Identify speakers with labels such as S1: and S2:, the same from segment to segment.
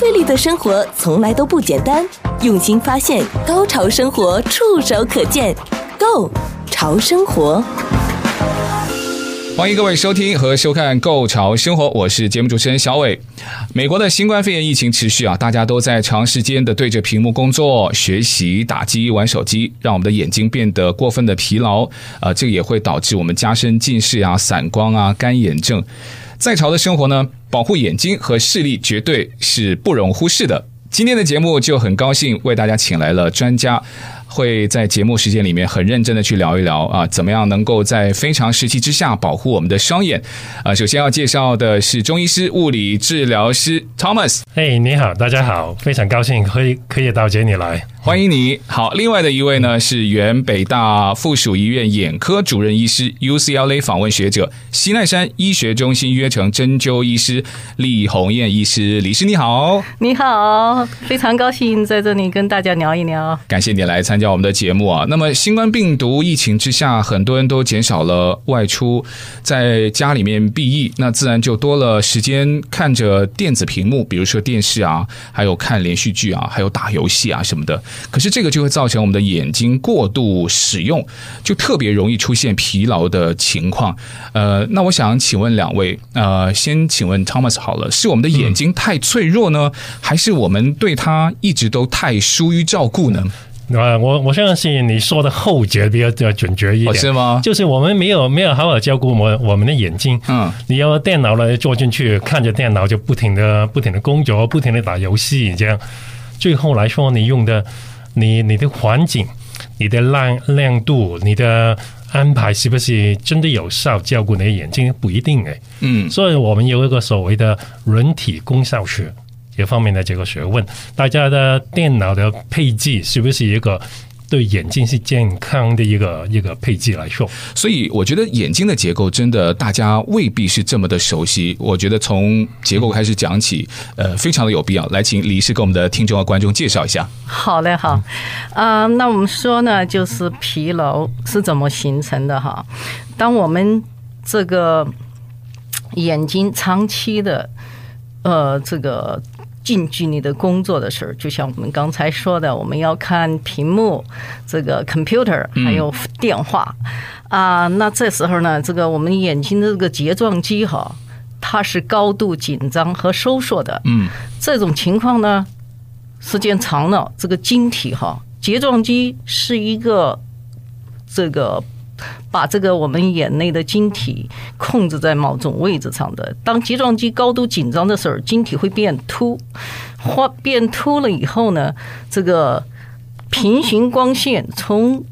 S1: 费力的生活从来都不简单，用心发现，高潮生活触手可见 Go 潮生活。
S2: 欢迎各位收听和收看《Go 潮生活》，我是节目主持人小伟。美国的新冠肺炎疫情持续啊，大家都在长时间的对着屏幕工作、学习、打机、玩手机，让我们的眼睛变得过分的疲劳。啊、呃，这也会导致我们加深近视啊、散光啊、干眼症。在潮的生活呢，保护眼睛和视力绝对是不容忽视的。今天的节目就很高兴为大家请来了专家。会在节目时间里面很认真的去聊一聊啊，怎么样能够在非常时期之下保护我们的双眼啊？首先要介绍的是中医师、物理治疗师 Thomas。
S3: 嘿，你好，大家好，非常高兴可以可以到这里来。
S2: 欢迎你。好，另外的一位呢是原北大附属医院眼科主任医师，UCLA 访问学者，西奈山医学中心约成针灸医师李红艳医师。李师你好，
S4: 你好，非常高兴在这里跟大家聊一聊。
S2: 感谢你来参加我们的节目啊。那么新冠病毒疫情之下，很多人都减少了外出，在家里面避疫，那自然就多了时间看着电子屏幕，比如说电视啊，还有看连续剧啊，还有打游戏啊什么的。可是这个就会造成我们的眼睛过度使用，就特别容易出现疲劳的情况。呃，那我想请问两位，呃，先请问 Thomas 好了，是我们的眼睛太脆弱呢，还是我们对它一直都太疏于照顾呢？
S3: 啊，我我相信你说的后者比较准确一点，
S2: 是吗？
S3: 就是我们没有没有好好照顾我们我们的眼睛，嗯，你要电脑来坐进去，看着电脑就不停的不停的工作，不停的打游戏，这样。最后来说，你用的你你的环境、你的亮亮度、你的安排，是不是真的有效照顾你的眼睛？不一定诶。嗯，所以我们有一个所谓的人体功效学这方面的这个学问，大家的电脑的配置是不是一个？对眼睛是健康的一个一个配置来说，
S2: 所以我觉得眼睛的结构真的大家未必是这么的熟悉。我觉得从结构开始讲起，呃，非常的有必要。来，请李医师给我们的听众和观众介绍一下。
S4: 好嘞，好，啊、呃，那我们说呢，就是疲劳是怎么形成的哈？当我们这个眼睛长期的，呃，这个。近距离的工作的时候，就像我们刚才说的，我们要看屏幕，这个 computer 还有电话啊、嗯呃。那这时候呢，这个我们眼睛的这个睫状肌哈，它是高度紧张和收缩的。嗯，这种情况呢，时间长了，这个晶体哈，睫状肌是一个这个。把这个我们眼内的晶体控制在某种位置上的。当睫状肌高度紧张的时候，晶体会变凸，或变凸了以后呢，这个平行光线从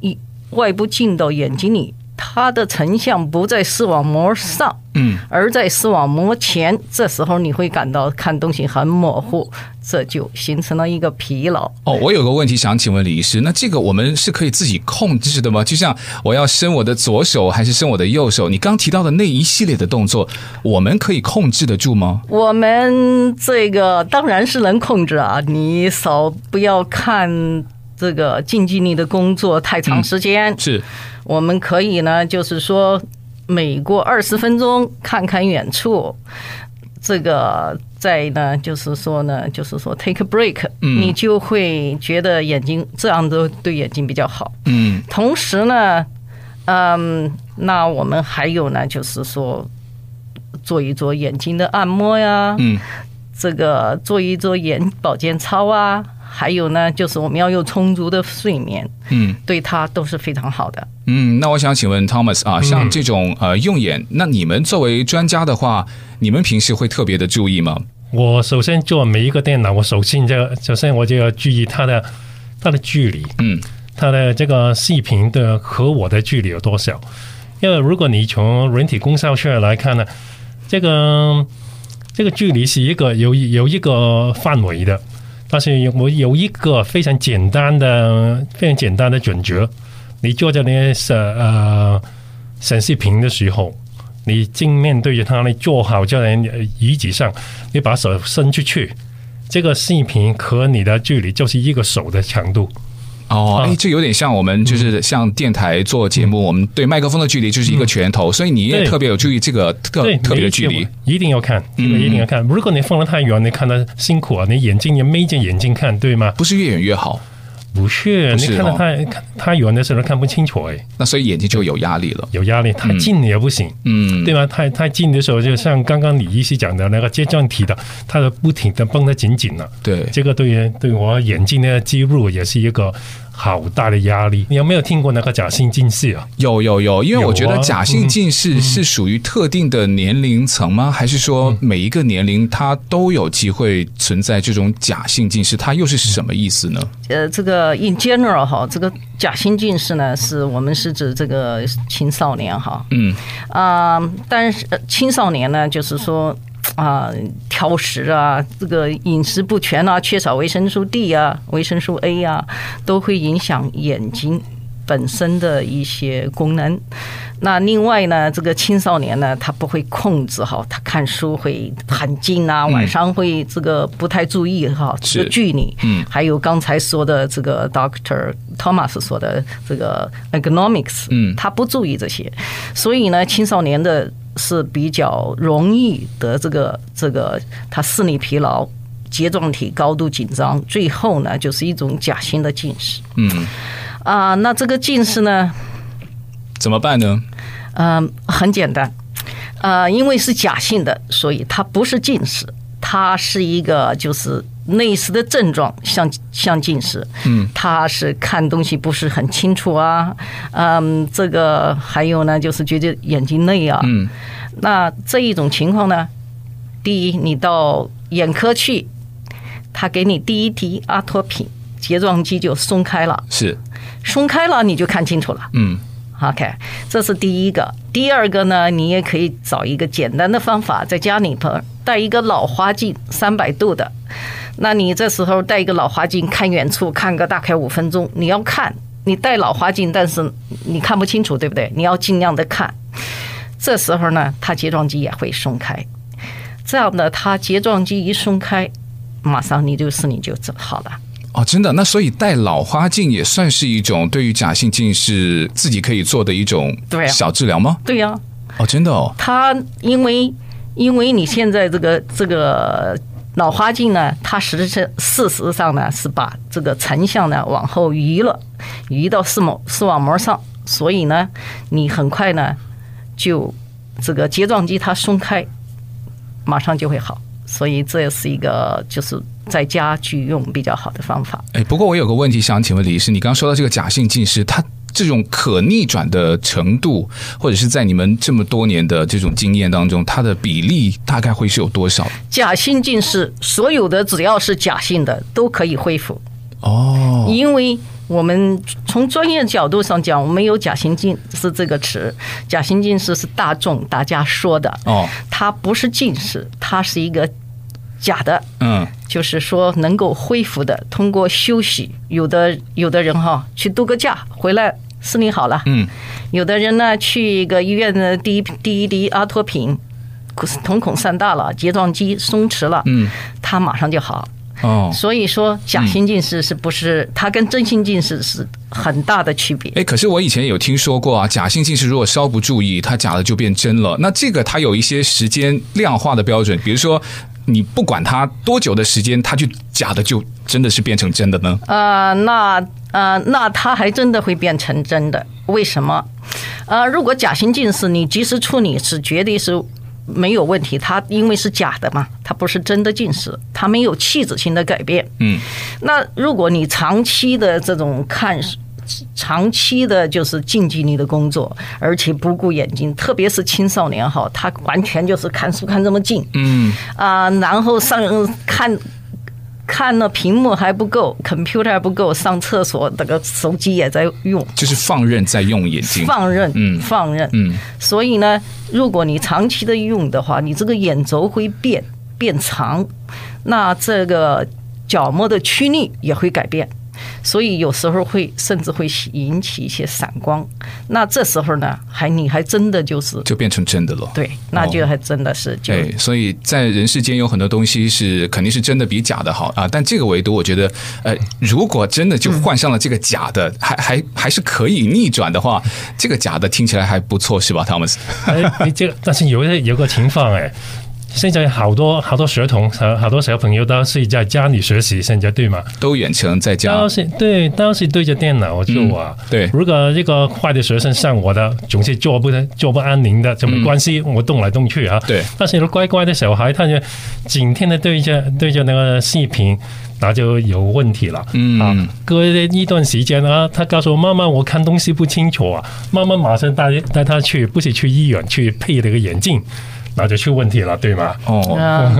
S4: 外部进到眼睛里。它的成像不在视网膜上，嗯，而在视网膜前。这时候你会感到看东西很模糊，这就形成了一个疲劳。
S2: 哦，我有个问题想请问李医师，那这个我们是可以自己控制的吗？就像我要伸我的左手还是伸我的右手？你刚提到的那一系列的动作，我们可以控制得住吗？
S4: 我们这个当然是能控制啊，你手不要看这个近距离的工作太长时间，嗯，是。我们可以呢，就是说，每过二十分钟看看远处，这个再呢，就是说呢，就是说 take a break，嗯，你就会觉得眼睛这样都对眼睛比较好。嗯，同时呢，嗯，那我们还有呢，就是说做一做眼睛的按摩呀，嗯，这个做一做眼保健操啊。还有呢，就是我们要有充足的睡眠，嗯，对它都是非常好的。
S2: 嗯，那我想请问 Thomas 啊，像这种呃用眼，那你们作为专家的话，你们平时会特别的注意吗？
S3: 我首先做每一个电脑，我首先就首先我就要注意它的它的距离，嗯，它的这个视频的和我的距离有多少？因为如果你从人体工效学来看呢，这个这个距离是一个有有一个范围的。但是我有一个非常简单的、非常简单的准则：你坐在那些呃显示屏的时候，你正面对着它，你坐好在椅子上，你把手伸出去，这个视频和你的距离就是一个手的长度。
S2: 哦，哎，这有点像我们就是像电台做节目，我们对麦克风的距离就是一个拳头，所以你也特别有注意这个特特别的距离，
S3: 一定要看，这个一定要看。如果你放的太远，你看的辛苦啊，你眼睛也眯着眼睛看，对吗？
S2: 不是越远越好。
S3: 不是，你看到他看他远的时候看不清楚哎，
S2: 那所以眼睛就有压力了，
S3: 有压力，太近也不行，嗯，对吧？太太近的时候，就像刚刚李医师讲的那个睫状体的，它的不停的绷得紧紧的，
S2: 对，
S3: 这个对于对我眼睛的肌肉也是一个。好大的压力！你有没有听过那个假性近视啊？
S2: 有有有，因为我觉得假性近视是属于特定的年龄层吗？还是说每一个年龄它都有机会存在这种假性近视？它又是什么意思呢？
S4: 呃，这个 in general 哈，这个假性近视呢，是我们是指这个青少年哈。嗯啊，但是青少年呢，就是说。啊，挑食啊，这个饮食不全啊，缺少维生素 D 啊，维生素 A 啊，都会影响眼睛本身的一些功能。那另外呢，这个青少年呢，他不会控制哈，他看书会很近啊，晚上会这个不太注意哈，这个距离。嗯，还有刚才说的这个 Doctor Thomas 说的这个 ergonomics，嗯，他不注意这些，所以呢，青少年的。是比较容易得这个这个，他视力疲劳、睫状体高度紧张，最后呢就是一种假性的近视。嗯，啊，那这个近视呢，
S2: 怎么办呢？
S4: 嗯，很简单，呃，因为是假性的，所以它不是近视，它是一个就是类似的症状，像像近视。嗯，他是看东西不是很清楚啊，嗯，这个还有呢，就是觉得眼睛累啊。嗯。那这一种情况呢，第一，你到眼科去，他给你第一滴阿托品，睫状肌就松开了，
S2: 是
S4: 松开了，你就看清楚了。嗯，OK，这是第一个。第二个呢，你也可以找一个简单的方法，在家里头带一个老花镜，三百度的。那你这时候戴一个老花镜看远处，看个大概五分钟。你要看，你戴老花镜，但是你看不清楚，对不对？你要尽量的看。这时候呢，它睫状肌也会松开，这样的，它睫状肌一松开，马上你就视力就整好了。
S2: 哦，真的？那所以戴老花镜也算是一种对于假性近视自己可以做的一种小治疗吗？
S4: 对呀、啊。
S2: 哦，真的哦。
S4: 它因为因为你现在这个这个老花镜呢，它实际上事实上呢是把这个成像呢往后移了，移到视网视网膜上，所以呢，你很快呢。就这个睫状肌它松开，马上就会好，所以这也是一个就是在家居用比较好的方法。
S2: 哎，不过我有个问题想请问李医师，你刚刚说到这个假性近视，它这种可逆转的程度，或者是在你们这么多年的这种经验当中，它的比例大概会是有多少？
S4: 假性近视，所有的只要是假性的都可以恢复哦，因为。我们从专业角度上讲，我们有假性近视这个词，假性近视是大众大家说的哦，它不是近视，它是一个假的，嗯，就是说能够恢复的，通过休息，有的有的人哈去度个假回来视力好了，嗯，有的人呢去一个医院的滴滴一滴阿托品，瞳孔散大了，睫状肌松弛了，嗯，他马上就好。哦，所以说假性近视是不是、嗯、它跟真性近视是很大的区别？
S2: 哎，可是我以前有听说过啊，假性近视如果稍不注意，它假的就变真了。那这个它有一些时间量化的标准，比如说你不管他多久的时间，他就假的就真的是变成真的呢？
S4: 呃，那呃，那他还真的会变成真的？为什么？呃，如果假性近视你及时处理是绝对是。没有问题，它因为是假的嘛，它不是真的近视，它没有器质性的改变。嗯，那如果你长期的这种看，长期的就是近距离的工作，而且不顾眼睛，特别是青少年哈，他完全就是看书看这么近。嗯啊，然后上看。看了屏幕还不够，computer 还不够，上厕所那个手机也在用，
S2: 就是放任在用眼睛，
S4: 放任，嗯，放任，嗯。所以呢，如果你长期的用的话，你这个眼轴会变变长，那这个角膜的曲率也会改变。所以有时候会甚至会引起一些闪光。那这时候呢，还你还真的就是
S2: 就变成真的了。
S4: 对，那就还真的是就。
S2: 对，所以在人世间有很多东西是肯定是真的比假的好啊。但这个维度我觉得，呃，如果真的就换上了这个假的，还还还是可以逆转的话，这个假的听起来还不错，是吧，Thomas？
S3: 哎，你这个，但是有一有个情况哎。现在好多好多学童，好好多小朋友都是在家里学习，现在对吗？
S2: 都远程在家，
S3: 都是对，都是对着电脑做啊、
S2: 嗯。对，
S3: 如果一个坏的学生像我的，总是坐不坐不安宁的，就没关系，嗯、我动来动去啊。
S2: 对，
S3: 但是乖乖的小孩，他就整天的对着对着那个视频，那就有问题了。嗯啊，隔一段时间啊，他告诉我妈妈，我看东西不清楚啊，妈妈马上带带他去，不是去医院去配那个眼镜。那就出问题了，对吗？
S2: 哦，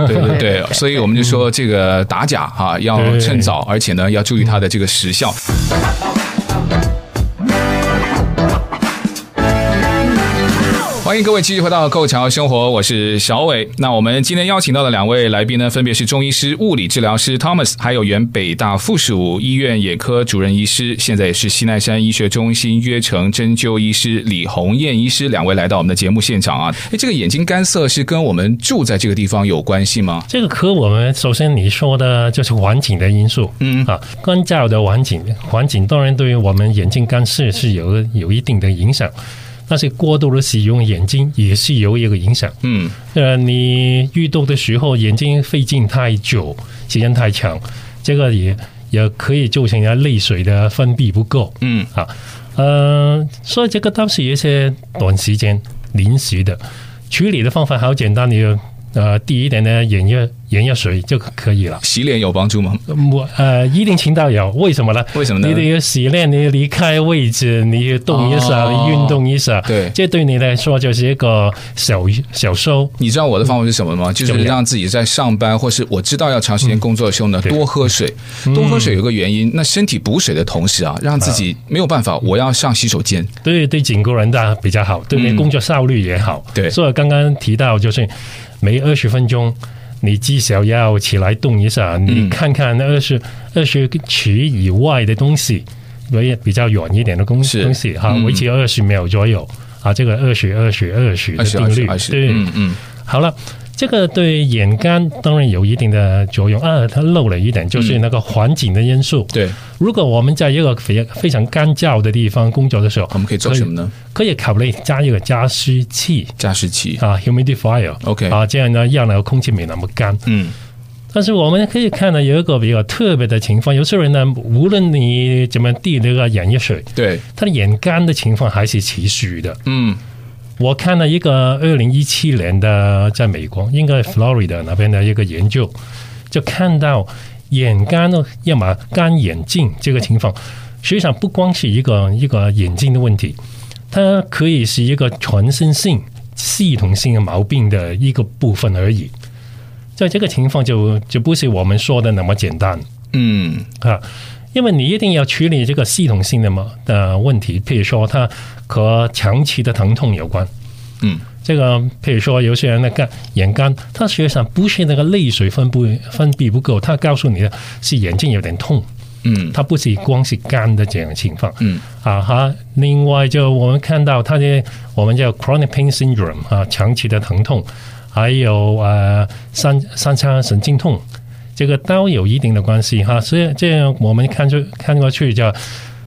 S2: 对对对，所以我们就说这个打假哈，要趁早，而且呢，要注意它的这个时效。欢迎各位继续回到《购桥生活》，我是小伟。那我们今天邀请到的两位来宾呢，分别是中医师、物理治疗师 Thomas，还有原北大附属医院眼科主任医师，现在也是西奈山医学中心约城针灸医师李红艳医师，两位来到我们的节目现场啊。哎，这个眼睛干涩是跟我们住在这个地方有关系吗？
S3: 这个科我们首先你说的就是环境的因素，嗯啊，干燥的环境，环境当然对于我们眼睛干涩是有有一定的影响。但是过度的使用眼睛也是有一个影响。嗯，呃，你运动的时候眼睛费劲太久，时间太长，这个也也可以造成人泪水的分泌不够。嗯，啊，呃，所以这个都是一些短时间临时的处理的方法，好简单，你就呃，滴一点的眼药。眼药水就可以了。
S2: 洗脸有帮助吗？
S3: 我呃，一定程度有。为什么呢？
S2: 为什么呢？
S3: 你得洗脸，你离开位置，你动一下，哦、你运动一下。
S2: 对，
S3: 这对你来说就是一个小小收。
S2: 你知道我的方法是什么吗？就是让自己在上班，或是我知道要长时间工作的时候呢，嗯、多喝水。多喝水有个原因，那身体补水的同时啊，让自己没有办法，我要上洗手间。
S3: 对对，整个人的比较好，对你工作效率也好。嗯、对，所以刚刚提到就是每二十分钟。你至少要起来动一下，你看看二十二十尺以外的东西，比比较远一点的东西东西哈，维持二十秒左右啊，这个二十二十二十的定律，对，嗯嗯，好了。这个对眼干当然有一定的作用啊，它漏了一点，就是那个环境的因素。
S2: 对，
S3: 如果我们在一个非非常干燥的地方工作的时候，
S2: 我们可以做什么呢？
S3: 可以考虑加一个加湿器。
S2: 加湿器
S3: 啊，humidifier。OK 啊，这样呢，让那个空气没那么干。嗯，但是我们可以看到有一个比较特别的情况，有些人呢，无论你怎么滴那个眼药水，
S2: 对，
S3: 他的眼干的情况还是持续的。嗯。我看了一个二零一七年的在美国，应该 Florida 那边的一个研究，就看到眼干的要么干眼镜这个情况，实际上不光是一个一个眼睛的问题，它可以是一个全身性系统性的毛病的一个部分而已。在这个情况就就不是我们说的那么简单，嗯啊。因为你一定要处理这个系统性的嘛的问题，譬如说它和长期的疼痛有关，嗯，这个譬如说有些人的干眼干，它实际上不是那个泪水分布分泌不够，它告诉你的是眼睛有点痛，嗯，它不是光是干的这样情况，嗯，啊哈，另外就我们看到它的我们叫 chronic pain syndrome 啊，长期的疼痛，还有呃三三叉神经痛。这个都有一定的关系哈，所以这样我们看出看过去叫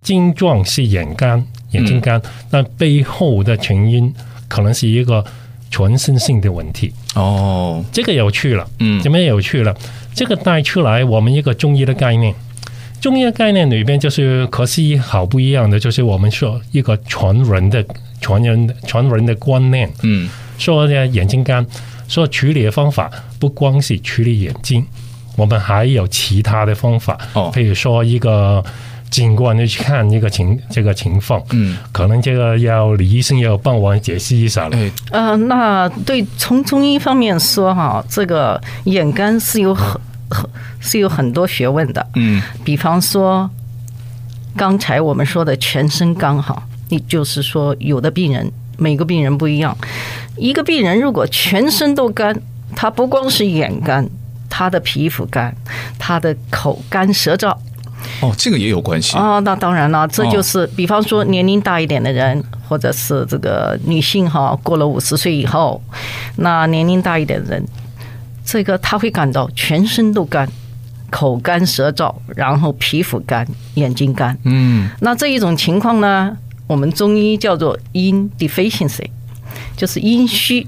S3: 症状是眼干、眼睛干，但背后的成因可能是一个全身性的问题。哦，这个有趣了，嗯，怎么有趣了？这个带出来我们一个中医的概念，中医的概念里边就是可惜好不一样的，就是我们说一个传人的传人的全人的观念，嗯，说呢眼睛干，说处理的方法不光是处理眼睛。我们还有其他的方法，哦，譬如说一个经过你去看一个情这个情况，嗯，可能这个要李医生要帮我解释一下了。
S4: 呃，那对从中医方面说哈，这个眼干是有很很是有很多学问的，嗯，比方说刚才我们说的全身干哈，你就是说有的病人每个病人不一样，一个病人如果全身都干，他不光是眼干。他的皮肤干，他的口干舌燥，
S2: 哦，这个也有关系。
S4: 哦，那当然了，这就是、
S2: 哦、
S4: 比方说年龄大一点的人，或者是这个女性哈，过了五十岁以后，那年龄大一点的人，这个他会感到全身都干，口干舌燥，然后皮肤干，眼睛干。
S2: 嗯，
S4: 那这一种情况呢，我们中医叫做阴 deficiency，就是阴虚。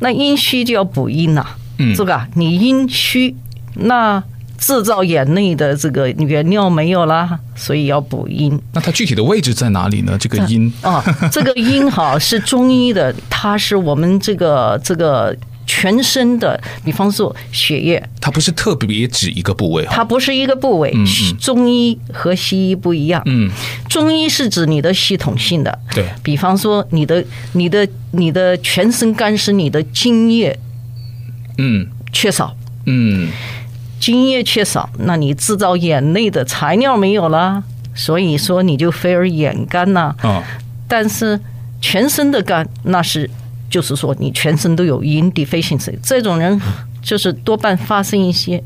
S4: 那阴虚就要补阴呐，嗯，是吧？你阴虚，那制造眼内的这个原料没有啦，所以要补阴。
S2: 那它具体的位置在哪里呢？这个阴
S4: 啊，这个阴哈是中医的，它是我们这个这个全身的，比方说血液，
S2: 它不是特别指一个部位，
S4: 它不是一个部位。嗯嗯，中医和西医不一样，嗯，中医是指你的系统性的，
S2: 对，
S4: 比方说你的你的你的全身干湿你的津液，嗯，缺少，嗯。精液缺少，那你制造眼泪的材料没有了，所以说你就非而眼干呐。
S2: 哦，
S4: 但是全身的干，那是就是说你全身都有阴 deficiency，这种人就是多半发生一些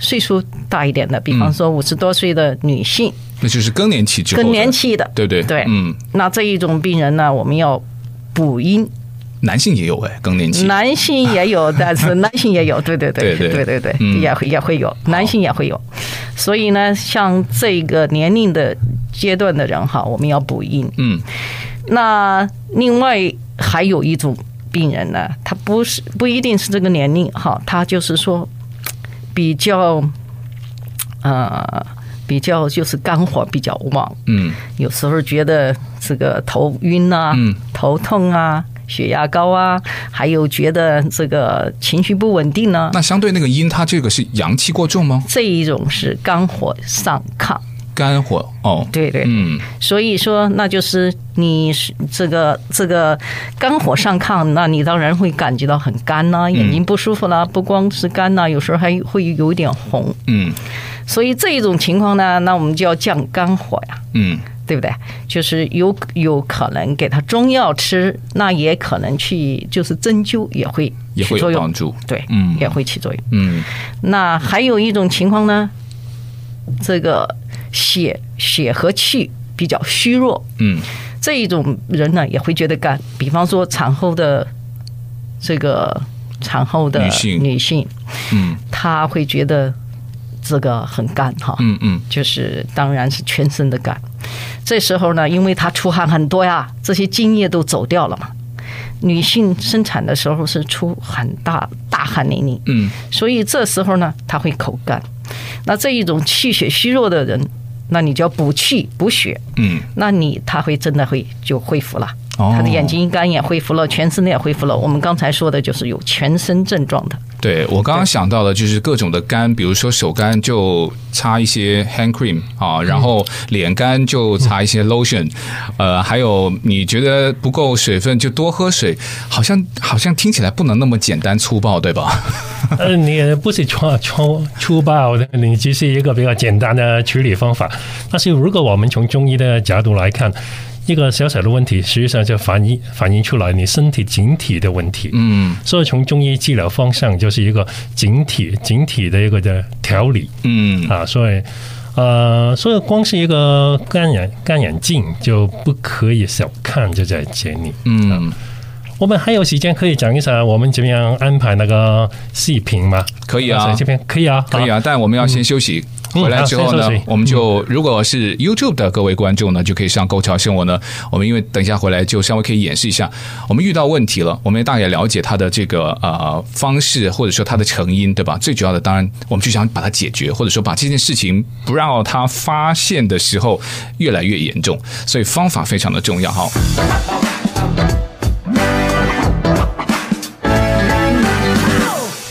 S4: 岁数大一点的，比方说五十多岁的女性，嗯，
S2: 那就是更年期之后，
S4: 更年期的，
S2: 对对
S4: 对，
S2: 嗯，
S4: 那这一种病人呢，我们要补阴。
S2: 男性也有哎，更年期。
S4: 男性也有，但是男性也有，对对对，对对对对，也会也会有，男性也会有。所以呢，像这个年龄的阶段的人哈，我们要补阴。嗯。那另外还有一种病人呢，他不是不一定是这个年龄哈，他就是说比较，呃，比较就是肝火比较旺。嗯。有时候觉得这个头晕啊，头痛啊。血压高啊，还有觉得这个情绪不稳定呢？
S2: 那相对那个阴，它这个是阳气过重吗？
S4: 这一种是肝火上亢。
S2: 肝火哦，
S4: 对对，嗯，所以说那就是你是这个这个肝火上亢，那你当然会感觉到很干呐、啊，眼睛不舒服啦、啊，不光是干呐、啊，有时候还会有一点红。嗯，所以这一种情况呢，那我们就要降肝火呀。嗯。对不对？就是有有可能给他中药吃，那也可能去就是针灸也会
S2: 也会有帮助，
S4: 对，嗯，也会起作用。嗯，那还有一种情况呢，这个血血和气比较虚弱，嗯，这一种人呢也会觉得干。比方说产后的这个产后的女性，女性，嗯，她会觉得这个很干哈，嗯嗯，就是当然是全身的干。这时候呢，因为她出汗很多呀，这些精液都走掉了嘛。女性生产的时候是出很大大汗淋漓，嗯，所以这时候呢，她会口干。那这一种气血虚弱的人，那你就要补气补血，嗯，那你他会真的会就恢复了。他的眼睛干也恢复了，全身也恢复了。我们刚才说的就是有全身症状的。
S2: 对，我刚刚想到的就是各种的干，比如说手干就擦一些 hand cream 啊，然后脸干就擦一些 lotion，呃，还有你觉得不够水分就多喝水，好像好像听起来不能那么简单粗暴，对吧？
S3: 呃，你不是粗粗粗暴的，你只是一个比较简单的处理方法。但是如果我们从中医的角度来看。一个小小的问题，实际上就反映反映出来你身体整体的问题。嗯，所以从中医治疗方向就是一个整体整体的一个的调理。嗯，啊，所以呃，所以光是一个干眼干眼镜就不可以小看，就在这里。嗯、啊，我们还有时间可以讲一下我们怎么样安排那个视频吗？
S2: 可以啊，
S3: 这边可以啊，
S2: 可以啊，但我们要先休息。嗯回来之后呢，我们就如果是 YouTube 的各位观众呢，就可以上“购潮生活”呢。我们因为等一下回来就稍微可以演示一下，我们遇到问题了，我们大概了解它的这个呃方式，或者说它的成因，对吧？最主要的，当然我们就想把它解决，或者说把这件事情不让它发现的时候越来越严重，所以方法非常的重要哈。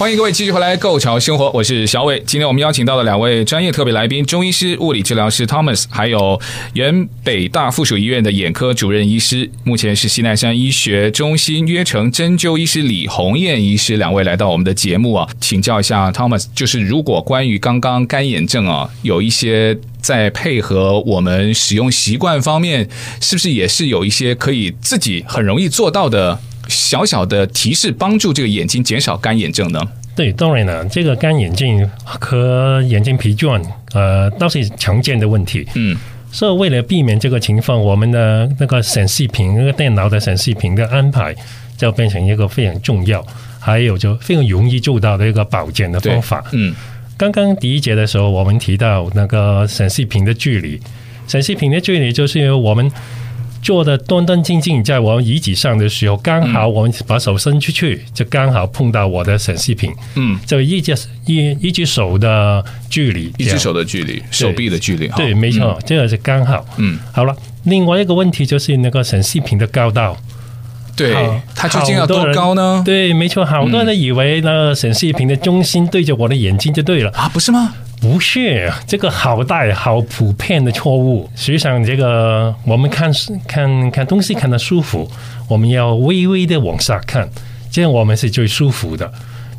S2: 欢迎各位继续回来《购潮生活》，我是小伟。今天我们邀请到了两位专业特别来宾：中医师、物理治疗师 Thomas，还有原北大附属医院的眼科主任医师，目前是西奈山医学中心约城针灸医师李红艳医师。两位来到我们的节目啊，请教一下 Thomas，就是如果关于刚刚干眼症啊，有一些在配合我们使用习惯方面，是不是也是有一些可以自己很容易做到的？小小的提示，帮助这个眼睛减少干眼症呢？
S3: 对，当然了，这个干眼症和眼睛疲倦，呃，都是常见的问题。嗯，所以为了避免这个情况，我们的那个显示屏，那个电脑的显示屏的安排，就变成一个非常重要，还有就非常容易做到的一个保健的方法。嗯，刚刚第一节的时候，我们提到那个显示屏的距离，显示屏的距离就是我们。坐的端端正正在我们椅子上的时候，刚好我们把手伸出去，就刚好碰到我的显示屏。嗯，就一只一一只手的距离，
S2: 一只手的距离，手臂的距离。
S3: 对，没错，这个是刚好。嗯，好了，另外一个问题就是那个显示屏的高度。
S2: 对，它究竟要多高呢？
S3: 对，没错，好多人以为那个显示屏的中心对着我的眼睛就对了
S2: 啊，不是吗？
S3: 不是，这个好大好普遍的错误。实际上，这个我们看看看东西看得舒服，我们要微微的往下看，这样我们是最舒服的。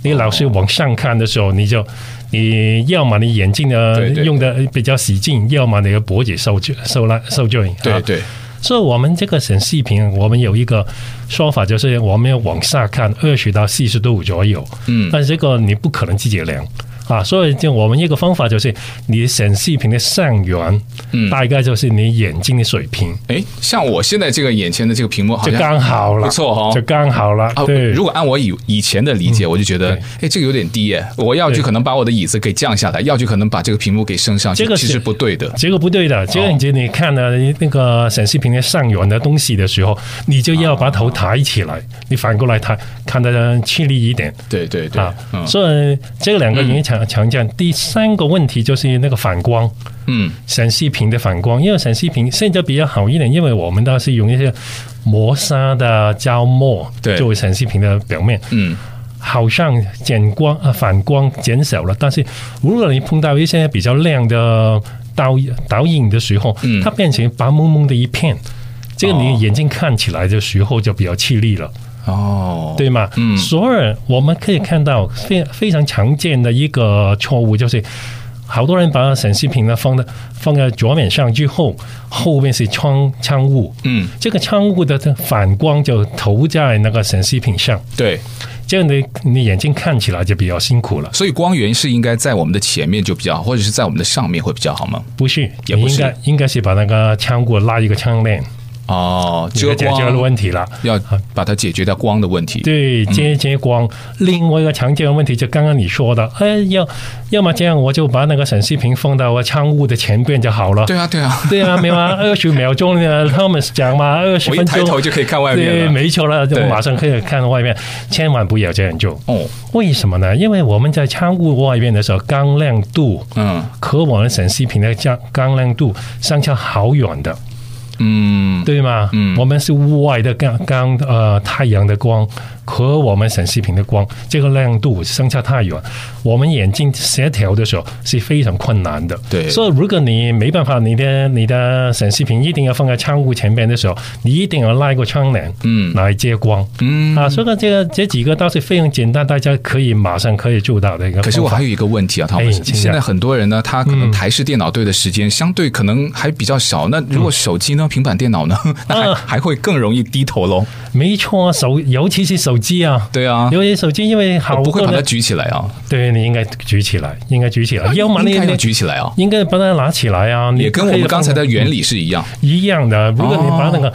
S3: 你老是往上看的时候，你就你要么你眼睛呢用的比较使劲，要么你的脖子受受拉受罪。
S2: 对对。
S3: 所以，我们这个显示屏，我们有一个说法，就是我们要往下看二十到四十度左右。嗯，但是这个你不可能自己量。啊，所以就我们一个方法就是，你显示屏的上缘，嗯，大概就是你眼睛的水平。
S2: 哎、嗯，像我现在这个眼前的这个屏幕好像，
S3: 就刚好了，
S2: 不错哈，
S3: 就刚好了。对，
S2: 如果按我以以前的理解，我就觉得，哎，这个有点低耶。我要去可能把我的椅子给降下来，要去可能把这个屏幕给升上去。这个其实不对的，
S3: 这个不对的。这个你你看了那个显示屏的上缘的东西的时候，你就要把头抬起来，你反过来抬，看得清力一点。
S2: 对对对，啊，
S3: 所以这个两个影响。强强调第三个问题就是那个反光，嗯，显示屏的反光，因为显示屏现在比较好一点，因为我们都是用一些磨砂的胶膜作为显示屏的表面，嗯，好像减光啊反光减少了，但是如果你碰到一些比较亮的倒倒影的时候，嗯，它变成白蒙蒙的一片，这个你眼睛看起来的时候就比较凄厉了。哦，对吗？嗯，所以我们可以看到非非常常见的一个错误，就是好多人把显示屏呢放在放在桌面上之后，后面是窗窗户，嗯，这个窗户的反光就投在那个显示屏上，
S2: 对，
S3: 这样你你眼睛看起来就比较辛苦了。
S2: 所以光源是应该在我们的前面就比较好，或者是在我们的上面会比较好吗？
S3: 不是，也不是，应该应该是把那个窗户拉一个窗帘。
S2: 哦，遮
S3: 解决了问题了，
S2: 要把它解决掉光的问题。
S3: 对，接接光。另外一个常见的问题就刚刚你说的，哎，要要么这样，我就把那个显示屏放到我窗户的前边就好了。
S2: 对啊，对啊，
S3: 对啊，没有啊，二十秒钟呢，他们讲嘛，二十分钟，
S2: 我一抬头就可以看外面。
S3: 对，没错了，就马上可以看外面。千万不要这样做。哦，为什么呢？因为我们在窗户外面的时候，光亮度，嗯，和我们显示屏的光光亮度相差好远的。嗯，对吗？嗯，我们是屋外的刚刚呃太阳的光。和我们显示屏的光，这个亮度相差太远，我们眼睛协调的时候是非常困难的。对，所以如果你没办法，你的你的显示屏一定要放在窗户前边的时候，你一定要拉一个窗帘，嗯，来接光，嗯啊，所以这个这几个倒是非常简单，大家可以马上可以做到的一个。
S2: 可是我还有一个问题啊，汤老师，现在很多人呢，他可能台式电脑对的时间相对可能还比较少，那如果手机呢，平板电脑呢，那还还会更容易低头喽？
S3: 没错，手尤其是手。手机啊，
S2: 对啊，
S3: 有些手机因为好，
S2: 不会把它举起来啊。
S3: 对，你应该举起来，应该举起来，要么你应该
S2: 举起来啊，
S3: 应该把它拿起来啊。
S2: 也跟我们刚才的原理是一样，
S3: 一样的。如果你把那个。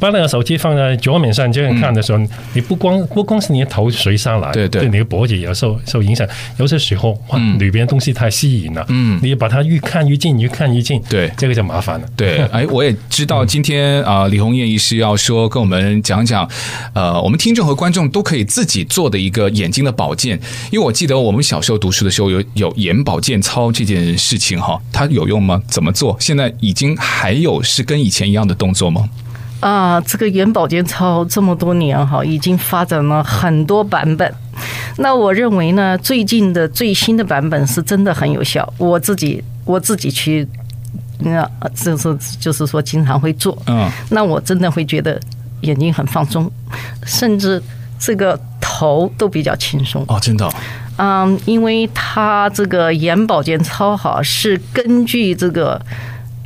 S3: 把那个手机放在桌面上这样看的时候，嗯、你不光不光是你的头垂下来，对对，对你的脖子也受受影响。有些时候，哇，嗯、里边东西太吸引了，嗯，你把它越看越近，越看越近，对，这个就麻烦了。
S2: 对，哎，我也知道今天啊、呃，李红艳医师要说跟我们讲讲，呃，我们听众和观众都可以自己做的一个眼睛的保健。因为我记得我们小时候读书的时候有有眼保健操这件事情哈，它有用吗？怎么做？现在已经还有是跟以前一样的动作吗？
S4: 啊，这个眼保健操这么多年哈，已经发展了很多版本。那我认为呢，最近的最新的版本是真的很有效。我自己我自己去，那就是就是说经常会做。嗯，那我真的会觉得眼睛很放松，甚至这个头都比较轻松。
S2: 哦，真的。
S4: 嗯，因为它这个眼保健操哈是根据这个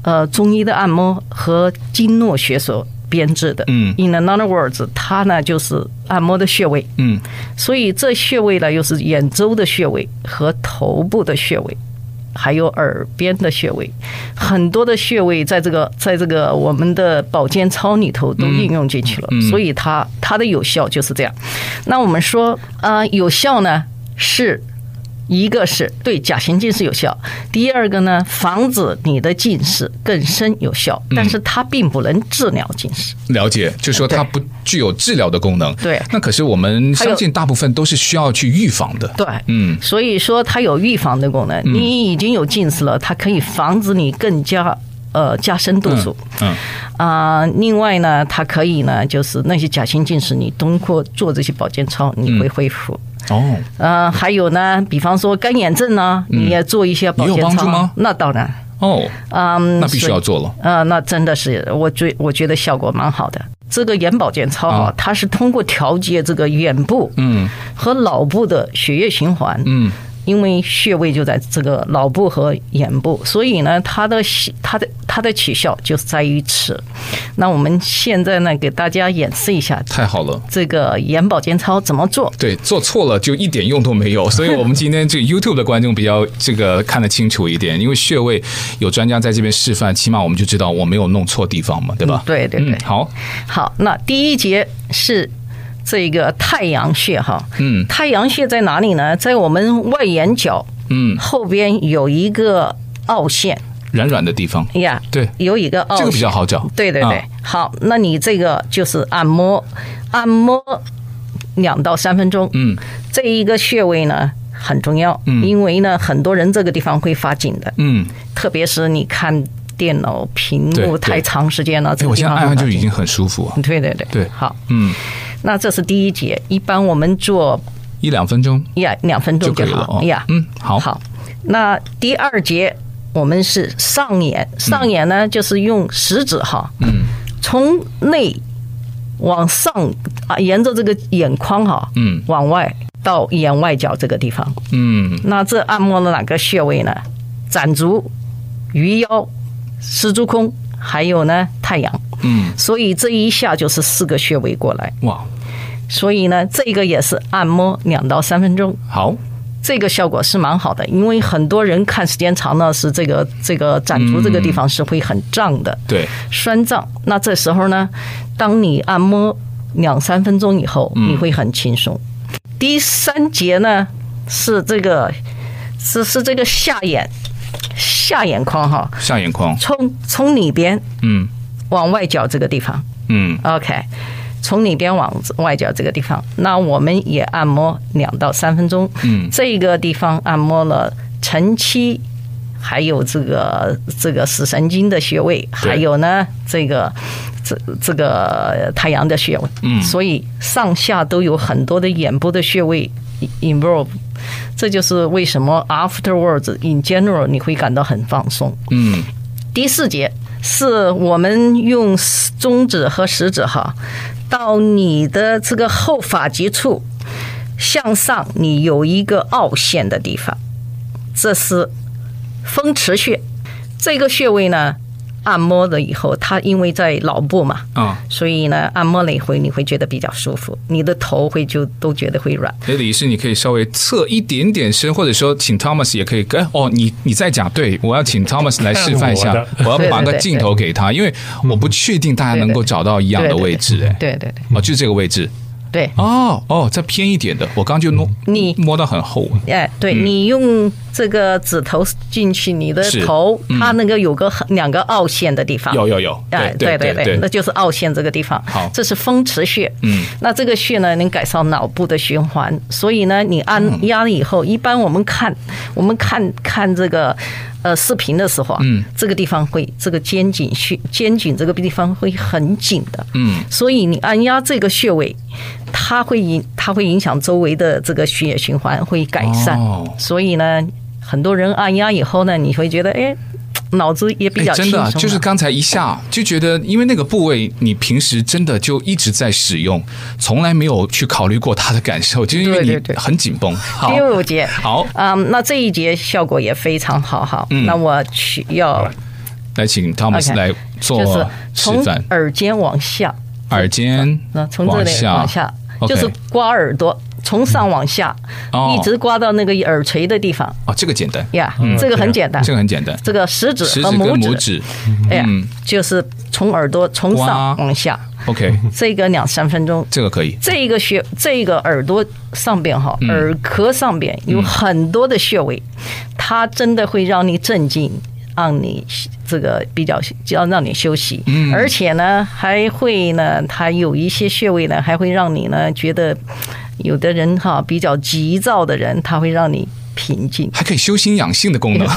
S4: 呃中医的按摩和经络学说。编制的。
S2: 嗯
S4: ，In another words，它呢就是按摩的穴位。
S2: 嗯，
S4: 所以这穴位呢又是眼周的穴位和头部的穴位。还有耳边的穴位，很多的穴位在这个在这个我们的保健操里头都应用进去了，所以它它的有效就是这样。那我们说，呃，有效呢是。一个是对假性近视有效，第二个呢，防止你的近视更深有效，但是它并不能治疗近视。
S2: 了解，就是说它不具有治疗的功能。
S4: 对，
S2: 那可是我们相信大部分都是需要去预防的。
S4: 对，
S2: 嗯，
S4: 所以说它有预防的功能。你已经有近视了，它可以防止你更加呃加深度数。
S2: 嗯
S4: 啊、呃，另外呢，它可以呢，就是那些假性近视，你通过做这些保健操，你会恢复。
S2: 哦，
S4: 呃，还有呢，比方说干眼症呢，你也做一些保健操，
S2: 有帮助吗？
S4: 那当然，
S2: 哦，
S4: 嗯，
S2: 那必须要做了。
S4: 呃，那真的是，我觉我觉得效果蛮好的。这个眼保健操啊，它是通过调节这个眼部，嗯，和脑部的血液循环，嗯。因为穴位就在这个脑部和眼部，所以呢，它的它的它的取效就是在于此。那我们现在呢，给大家演示一下。
S2: 太好了，
S4: 这个眼保健操怎么做？
S2: 对，做错了就一点用都没有。所以我们今天这个 YouTube 的观众比较这个看得清楚一点，因为穴位有专家在这边示范，起码我们就知道我没有弄错地方嘛，对吧？
S4: 嗯、对对对、嗯，
S2: 好，
S4: 好。那第一节是。这个太阳穴哈，嗯，太阳穴在哪里呢？在我们外眼角，嗯，后边有一个凹陷，
S2: 软软的地方。
S4: 呀，
S2: 对，
S4: 有一个凹陷，
S2: 这个比较好找，
S4: 对对对，啊、好，那你这个就是按摩，按摩两到三分钟，嗯，这一个穴位呢很重要，嗯，因为呢很多人这个地方会发紧的，嗯，特别是你看电脑屏幕太长时间了，这个地方
S2: 我现在按按就已经很舒服啊，
S4: 对对对。
S2: 对，
S4: 好，
S2: 嗯。
S4: 那这是第一节，一般我们做
S2: 一两分钟，
S4: 呀，两分钟就好，呀，
S2: 嗯，好，
S4: 好。那第二节我们是上眼，上眼呢就是用食指哈，嗯，从内往上啊，沿着这个眼眶哈，嗯，往外到眼外角这个地方，嗯，那这按摩了哪个穴位呢？攒足、鱼腰、丝竹空，还有呢太阳，嗯，所以这一下就是四个穴位过来，
S2: 哇。
S4: 所以呢，这个也是按摩两到三分钟。
S2: 好，
S4: 这个效果是蛮好的，因为很多人看时间长呢，是这个这个展足这个地方是会很胀的，
S2: 对，
S4: 酸胀。那这时候呢，当你按摩两三分钟以后，你会很轻松。第三节呢是这个是是这个下眼下眼眶哈，
S2: 下眼眶。
S4: 从从里边嗯。往外角这个地方。嗯，OK。从里边往外角这个地方，那我们也按摩两到三分钟。嗯，这个地方按摩了承期，还有这个这个视神经的穴位，还有呢这个这这个太阳的穴位。嗯，所以上下都有很多的眼部的穴位 involve，这就是为什么 afterwards in general 你会感到很放松。嗯，第四节是我们用中指和食指哈。到你的这个后发际处向上，你有一个凹陷的地方，这是风池穴。这个穴位呢，按摩了以后，它因为在脑部嘛，啊，所以呢，按摩了以后你会觉得比较舒服，你的头会就都觉得会软。
S2: 哎，李医师，你可以稍微侧一点点身，或者说请 Thomas 也可以。哎，哦，你你在讲，对，我要请 Thomas 来示范一下，我，我要把个镜头给他，因为我不确定大家能够找到一样的位置。哎，
S4: 对对对，
S2: 哦，就这个位置。
S4: 对
S2: 哦哦，再偏一点的，我刚就摸你摸到很厚。
S4: 哎，对、嗯、你用这个指头进去，你的头、嗯、它那个有个两个凹陷的地方，
S2: 有有有，
S4: 哎，对对对，那就是凹陷这个地方。好，这是风池穴。嗯，那这个穴呢，能改善脑部的循环，所以呢，你按压了以后，一般我们看我们看看这个。呃，视频的时候啊，嗯，这个地方会，这个肩颈穴，肩颈这个地方会很紧的，嗯，所以你按压这个穴位，它会影，它会影响周围的这个血液循环，会改善。哦，所以呢，很多人按压以后呢，你会觉得，哎。脑子也比较真的
S2: 就是刚才一下就觉得，因为那个部位你平时真的就一直在使用，从来没有去考虑过他的感受，就是因为你很紧绷。好，
S4: 第五节。
S2: 好，
S4: 嗯，那这一节效果也非常好，好，那我去要
S2: 来请汤姆斯来做示范。
S4: 耳尖往下，
S2: 耳尖
S4: 那从这里往下，就是刮耳朵，从上往下，一直刮到那个耳垂的地方。
S2: 哦，这个简单。
S4: 呀，这个很简单，
S2: 这个很简单。
S4: 这个食指和拇指，哎呀，就是从耳朵从上往下。
S2: OK，
S4: 这个两三分钟，
S2: 这个可以。
S4: 这个穴，这个耳朵上边哈，耳壳上边有很多的穴位，它真的会让你镇静，让你这个比较要让你休息。而且呢，还会呢，它有一些穴位呢，还会让你呢觉得，有的人哈比较急躁的人，他会让你。平静，
S2: 还可以修心养性的功能，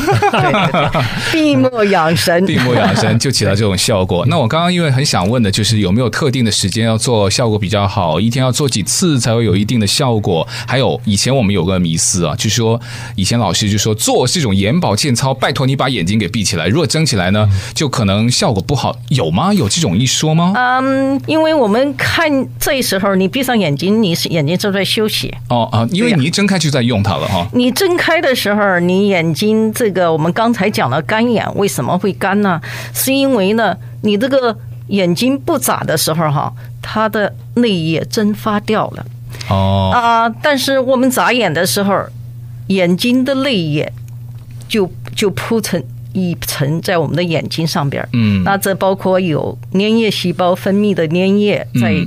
S4: 闭目养神，
S2: 闭目养神就起到这种效果。那我刚刚因为很想问的就是有没有特定的时间要做效果比较好，一天要做几次才会有一定的效果？还有以前我们有个迷思啊，就是说以前老师就说做这种眼保健操，拜托你把眼睛给闭起来，如果睁起来呢，就可能效果不好，有吗？有这种一说吗？
S4: 嗯，因为我们看这时候你闭上眼睛，你是眼睛正在休息
S2: 哦啊，因为你一睁开就在用它了哈，
S4: 你这。睁开的时候，你眼睛这个我们刚才讲了干眼为什么会干呢？是因为呢，你这个眼睛不眨的时候哈，它的泪液蒸发掉了。哦啊，但是我们眨眼的时候，眼睛的泪液就就铺成一层在我们的眼睛上边。嗯，那这包括有粘液细胞分泌的粘液在。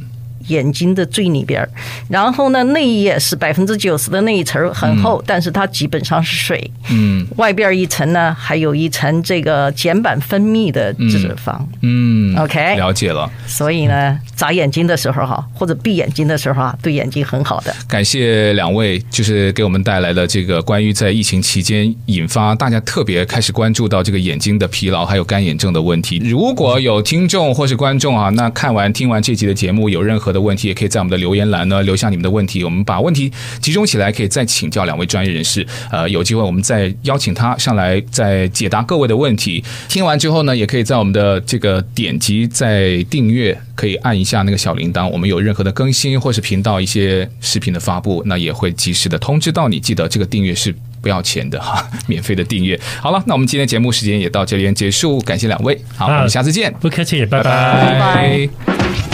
S4: 眼睛的最里边，然后呢，内液是百分之九十的那一层很厚，嗯、但是它基本上是水。嗯，外边一层呢，还有一层这个睑板分泌的脂肪。嗯，嗯，OK，
S2: 了解了。
S4: 所以呢，眨眼睛的时候哈，或者闭眼睛的时候啊，对眼睛很好的。
S2: 感谢两位，就是给我们带来了这个关于在疫情期间引发大家特别开始关注到这个眼睛的疲劳还有干眼症的问题。如果有听众或是观众啊，那看完听完这集的节目有任何的。问题也可以在我们的留言栏呢留下你们的问题，我们把问题集中起来，可以再请教两位专业人士。呃，有机会我们再邀请他上来，再解答各位的问题。听完之后呢，也可以在我们的这个点击再订阅，可以按一下那个小铃铛。我们有任何的更新或是频道一些视频的发布，那也会及时的通知到你。记得这个订阅是不要钱的哈，免费的订阅。好了，那我们今天节目时间也到这边结束，感谢两位，好，我们下次见，
S3: 不客气，拜拜。
S2: 拜拜。